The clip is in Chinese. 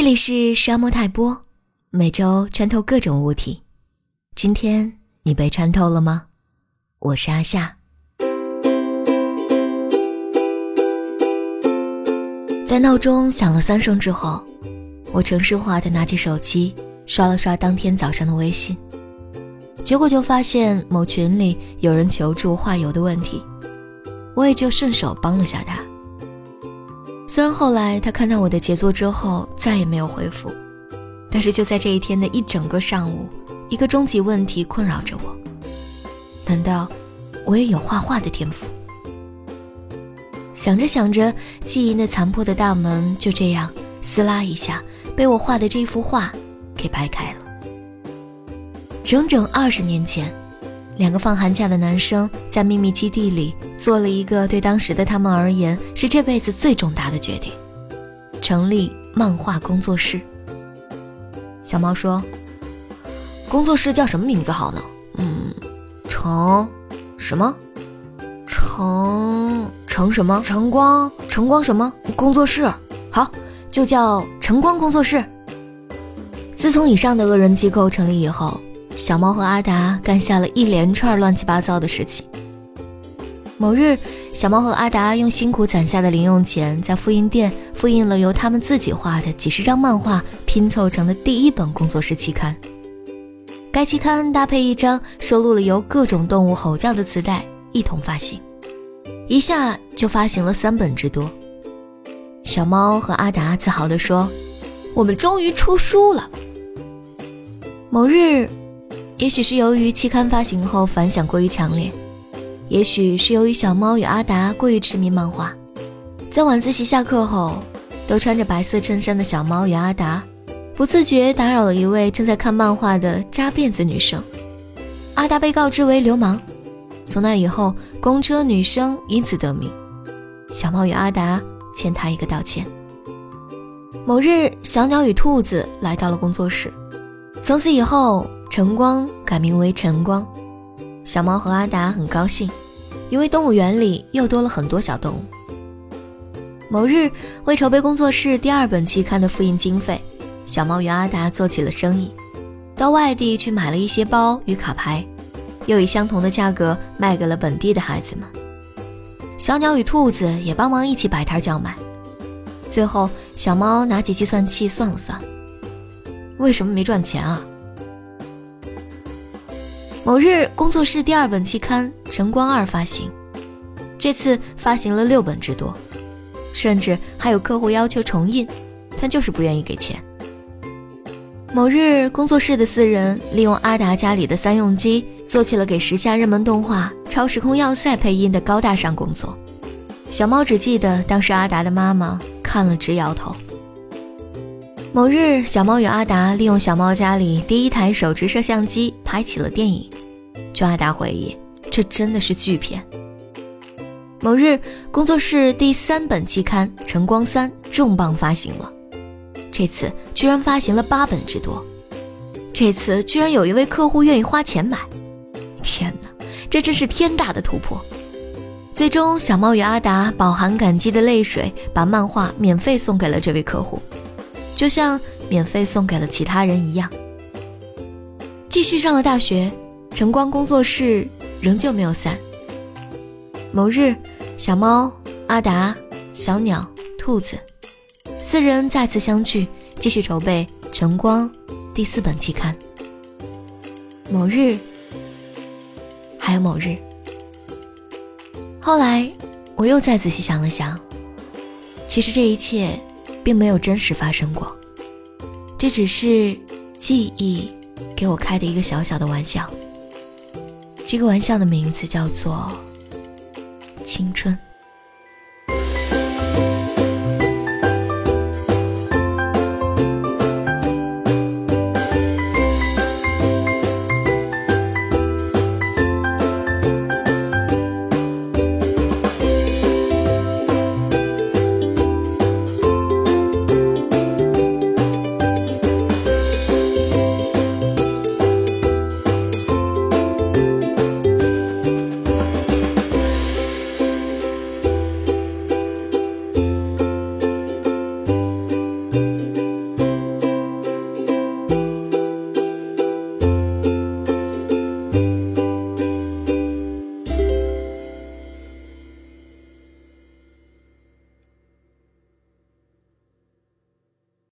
这里是沙漠泰波，每周穿透各种物体。今天你被穿透了吗？我是阿夏。在闹钟响了三声之后，我城市化的拿起手机刷了刷当天早上的微信，结果就发现某群里有人求助画油的问题，我也就顺手帮了下他。虽然后来他看到我的杰作之后再也没有回复，但是就在这一天的一整个上午，一个终极问题困扰着我：难道我也有画画的天赋？想着想着，记忆那残破的大门就这样撕拉一下被我画的这幅画给掰开了。整整二十年前。两个放寒假的男生在秘密基地里做了一个对当时的他们而言是这辈子最重大的决定：成立漫画工作室。小猫说：“工作室叫什么名字好呢？嗯，成什么？成成什么？晨光晨光什么工作室？好，就叫晨光工作室。自从以上的恶人机构成立以后。”小猫和阿达干下了一连串乱七八糟的事情。某日，小猫和阿达用辛苦攒下的零用钱，在复印店复印了由他们自己画的几十张漫画拼凑成的第一本工作室期刊。该期刊搭配一张收录了由各种动物吼叫的磁带一同发行，一下就发行了三本之多。小猫和阿达自豪地说：“我们终于出书了。”某日。也许是由于期刊发行后反响过于强烈，也许是由于小猫与阿达过于痴迷漫画，在晚自习下课后，都穿着白色衬衫的小猫与阿达，不自觉打扰了一位正在看漫画的扎辫子女生。阿达被告知为流氓，从那以后，公车女生因此得名。小猫与阿达欠他一个道歉。某日，小鸟与兔子来到了工作室，从此以后。晨光改名为晨光，小猫和阿达很高兴，因为动物园里又多了很多小动物。某日，为筹备工作室第二本期刊的复印经费，小猫与阿达做起了生意，到外地去买了一些包与卡牌，又以相同的价格卖给了本地的孩子们。小鸟与兔子也帮忙一起摆摊叫卖。最后，小猫拿起计算器算了算，为什么没赚钱啊？某日，工作室第二本期刊《晨光二》发行，这次发行了六本之多，甚至还有客户要求重印，他就是不愿意给钱。某日，工作室的四人利用阿达家里的三用机，做起了给时下热门动画《超时空要塞》配音的高大上工作。小猫只记得当时阿达的妈妈看了直摇头。某日，小猫与阿达利用小猫家里第一台手持摄像机拍起了电影。据阿达回忆，这真的是巨片。某日，工作室第三本期刊《晨光三》重磅发行了，这次居然发行了八本之多。这次居然有一位客户愿意花钱买，天哪，这真是天大的突破！最终，小猫与阿达饱含感激的泪水，把漫画免费送给了这位客户。就像免费送给了其他人一样。继续上了大学，晨光工作室仍旧没有散。某日，小猫、阿达、小鸟、兔子四人再次相聚，继续筹备《晨光》第四本期刊。某日，还有某日。后来，我又再仔细想了想，其实这一切。并没有真实发生过，这只是记忆给我开的一个小小的玩笑。这个玩笑的名字叫做青春。